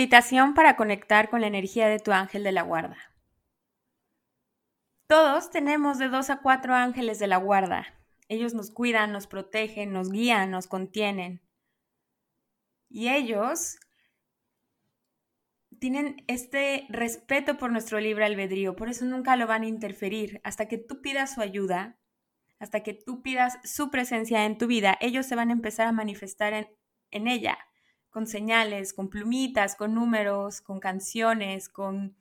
Meditación para conectar con la energía de tu ángel de la guarda. Todos tenemos de dos a cuatro ángeles de la guarda. Ellos nos cuidan, nos protegen, nos guían, nos contienen. Y ellos tienen este respeto por nuestro libre albedrío, por eso nunca lo van a interferir. Hasta que tú pidas su ayuda, hasta que tú pidas su presencia en tu vida, ellos se van a empezar a manifestar en, en ella con señales, con plumitas, con números, con canciones, con...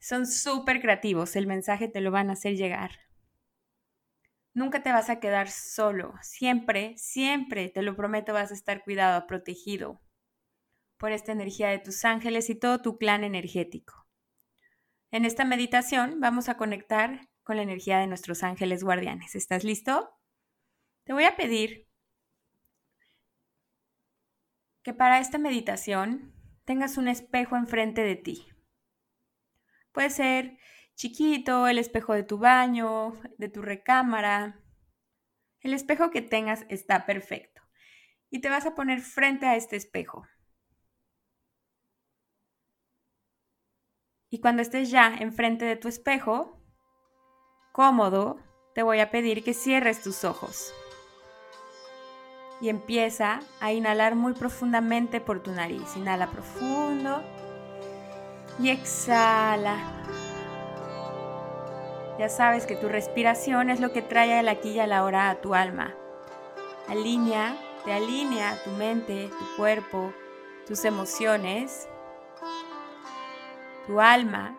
Son súper creativos, el mensaje te lo van a hacer llegar. Nunca te vas a quedar solo, siempre, siempre, te lo prometo, vas a estar cuidado, protegido por esta energía de tus ángeles y todo tu clan energético. En esta meditación vamos a conectar con la energía de nuestros ángeles guardianes. ¿Estás listo? Te voy a pedir que para esta meditación tengas un espejo enfrente de ti. Puede ser chiquito, el espejo de tu baño, de tu recámara. El espejo que tengas está perfecto. Y te vas a poner frente a este espejo. Y cuando estés ya enfrente de tu espejo, cómodo, te voy a pedir que cierres tus ojos y empieza a inhalar muy profundamente por tu nariz. Inhala profundo y exhala. Ya sabes que tu respiración es lo que trae la aquí y a la hora a tu alma. Alinea, te alinea tu mente, tu cuerpo, tus emociones, tu alma.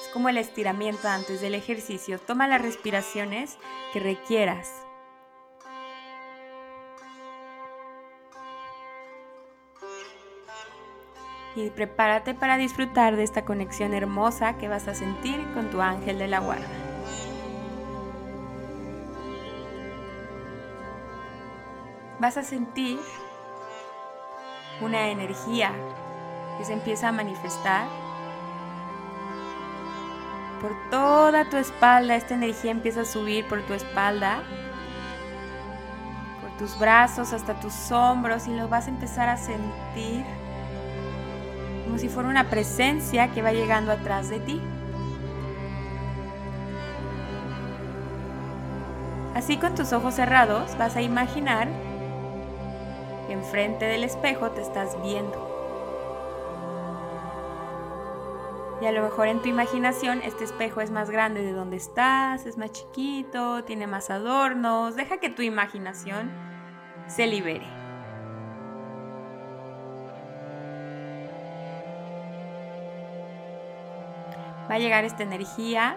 Es como el estiramiento antes del ejercicio. Toma las respiraciones que requieras y prepárate para disfrutar de esta conexión hermosa que vas a sentir con tu ángel de la guarda. Vas a sentir una energía que se empieza a manifestar por toda tu espalda. Esta energía empieza a subir por tu espalda, por tus brazos hasta tus hombros y lo vas a empezar a sentir como si fuera una presencia que va llegando atrás de ti. Así con tus ojos cerrados vas a imaginar que enfrente del espejo te estás viendo. Y a lo mejor en tu imaginación este espejo es más grande de donde estás, es más chiquito, tiene más adornos. Deja que tu imaginación se libere. Va a llegar esta energía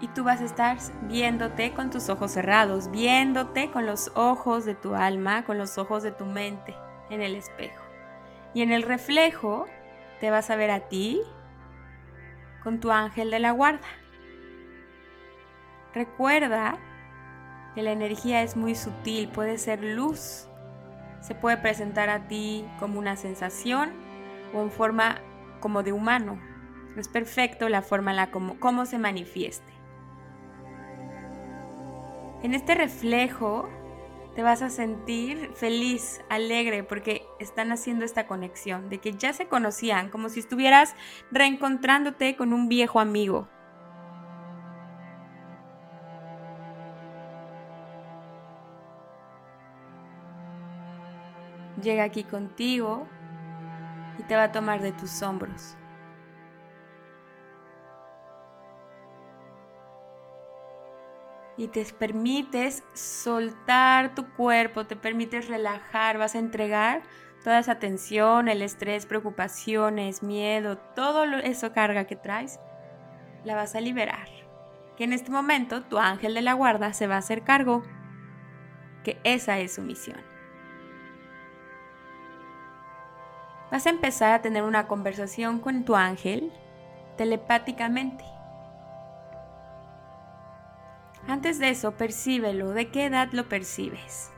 y tú vas a estar viéndote con tus ojos cerrados, viéndote con los ojos de tu alma, con los ojos de tu mente en el espejo. Y en el reflejo te vas a ver a ti con tu ángel de la guarda. Recuerda que la energía es muy sutil, puede ser luz, se puede presentar a ti como una sensación o en forma como de humano, es perfecto la forma la como, cómo se manifieste. En este reflejo te vas a sentir feliz, alegre, porque están haciendo esta conexión, de que ya se conocían, como si estuvieras reencontrándote con un viejo amigo. Llega aquí contigo y te va a tomar de tus hombros. Y te permites soltar tu cuerpo, te permites relajar, vas a entregar toda esa tensión, el estrés, preocupaciones, miedo, todo eso carga que traes, la vas a liberar. Que en este momento tu ángel de la guarda se va a hacer cargo, que esa es su misión. vas a empezar a tener una conversación con tu ángel telepáticamente. Antes de eso, percíbelo. ¿De qué edad lo percibes?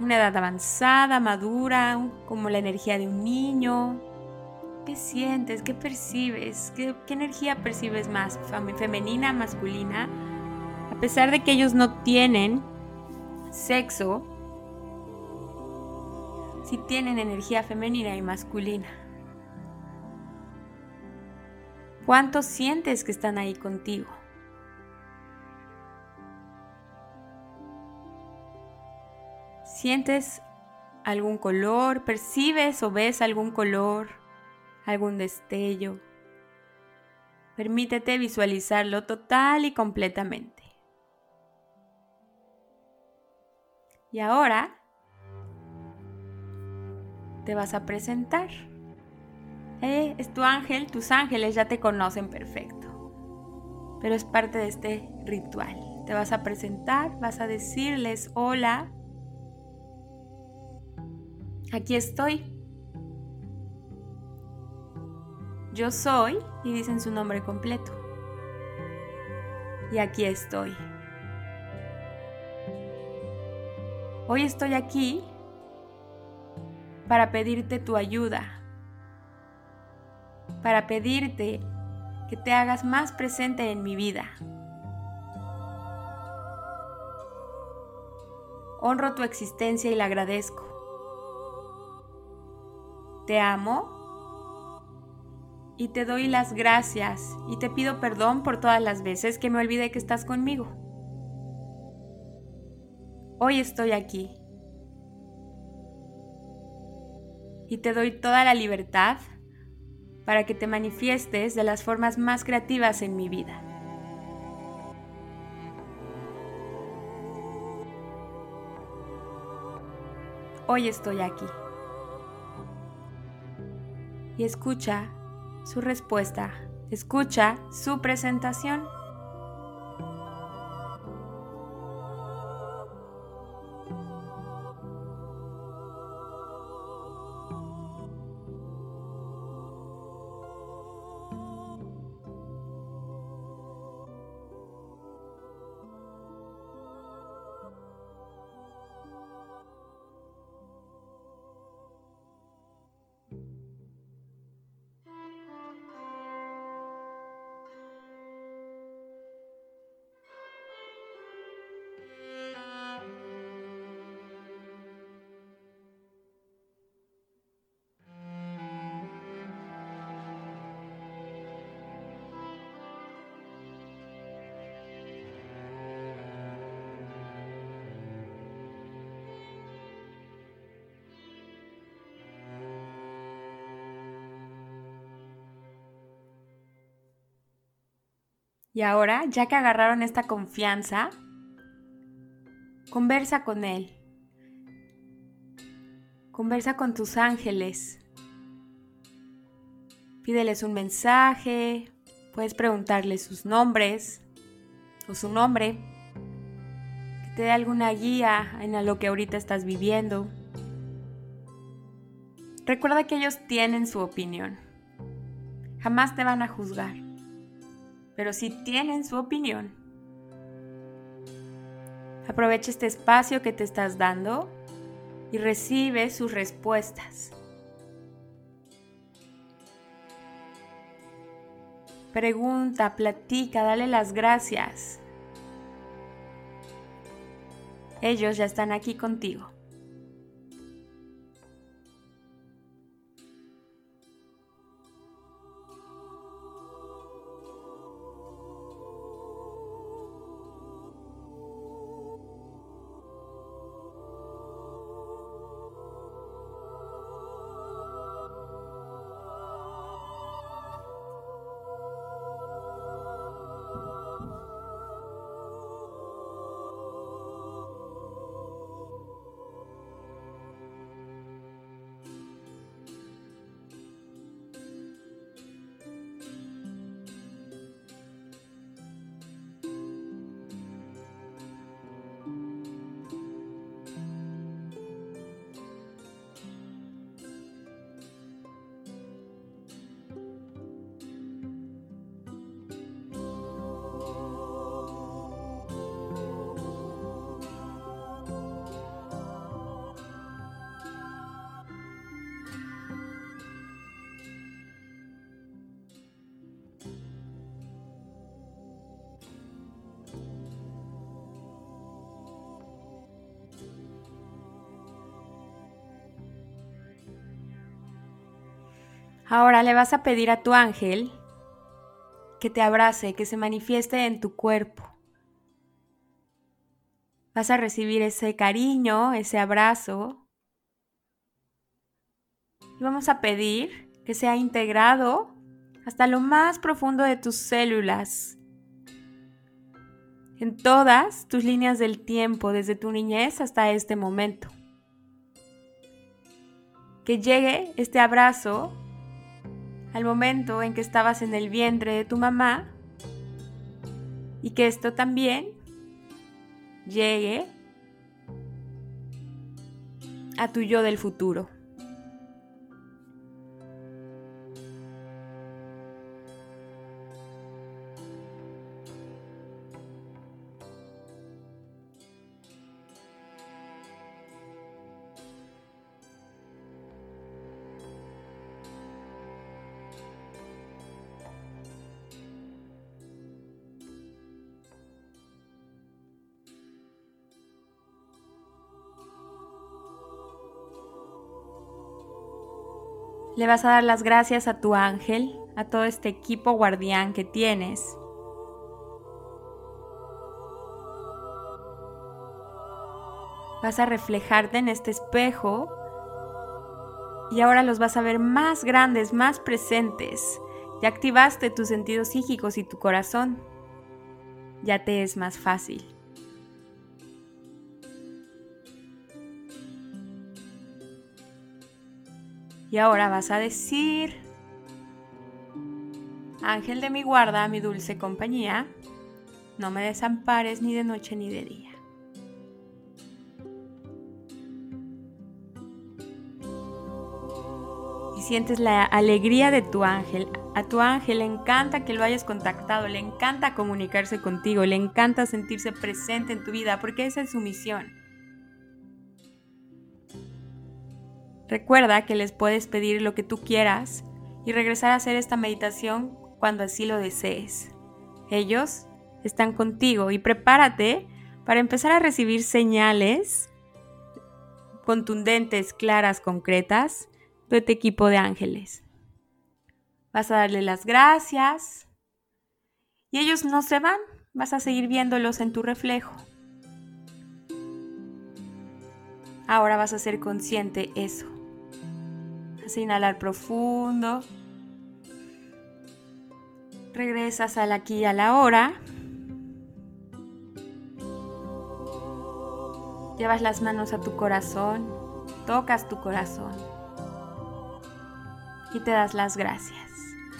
Una edad avanzada, madura, como la energía de un niño. ¿Qué sientes? ¿Qué percibes? ¿Qué, energía percibes más? ¿Femenina, masculina? A pesar de que ellos no tienen sexo, sí tienen energía femenina y masculina. ¿Cuánto sientes que están ahí contigo? ¿Sientes algún color? ¿Percibes o ves algún color? ¿Algún destello? Permítete visualizarlo total y completamente. Y ahora te vas a presentar. Eh, es tu ángel, tus ángeles ya te conocen perfecto. Pero es parte de este ritual. Te vas a presentar, vas a decirles hola. Aquí estoy. Yo soy y dicen su nombre completo. Y aquí estoy. Hoy estoy aquí para pedirte tu ayuda, para pedirte que te hagas más presente en mi vida. Honro tu existencia y la agradezco. Te amo y te doy las gracias y te pido perdón por todas las veces que me olvidé que estás conmigo. Hoy estoy aquí y te doy toda la libertad para que te manifiestes de las formas más creativas en mi vida. Hoy estoy aquí. Y escucha su respuesta, escucha su presentación. Y ahora, ya que agarraron esta confianza, conversa con Él. Conversa con tus ángeles. Pídeles un mensaje, puedes preguntarles sus nombres o su nombre, que te dé alguna guía en lo que ahorita estás viviendo. Recuerda que ellos tienen su opinión. Jamás te van a juzgar pero si tienen su opinión. Aprovecha este espacio que te estás dando y recibe sus respuestas. Pregunta, platica, dale las gracias. Ellos ya están aquí contigo. Ahora le vas a pedir a tu ángel que te abrace, que se manifieste en tu cuerpo. Vas a recibir ese cariño, ese abrazo. Y vamos a pedir que sea integrado hasta lo más profundo de tus células, en todas tus líneas del tiempo, desde tu niñez hasta este momento. Que llegue este abrazo al momento en que estabas en el vientre de tu mamá y que esto también llegue a tu yo del futuro. Le vas a dar las gracias a tu ángel, a todo este equipo guardián que tienes. Vas a reflejarte en este espejo y ahora los vas a ver más grandes, más presentes. Ya activaste tus sentidos psíquicos y tu corazón. Ya te es más fácil. Y ahora vas a decir, Ángel de mi guarda, mi dulce compañía, no me desampares ni de noche ni de día. Y sientes la alegría de tu ángel. A tu ángel le encanta que lo hayas contactado, le encanta comunicarse contigo, le encanta sentirse presente en tu vida porque esa es su misión. Recuerda que les puedes pedir lo que tú quieras y regresar a hacer esta meditación cuando así lo desees. Ellos están contigo y prepárate para empezar a recibir señales contundentes, claras, concretas de tu equipo de ángeles. Vas a darle las gracias y ellos no se van, vas a seguir viéndolos en tu reflejo. Ahora vas a ser consciente eso inhalar profundo. Regresas al aquí y a la hora. Llevas las manos a tu corazón, tocas tu corazón y te das las gracias.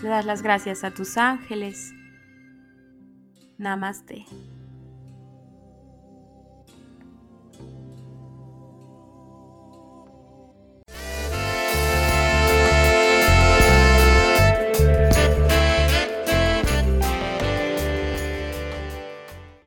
Le das las gracias a tus ángeles. Namaste.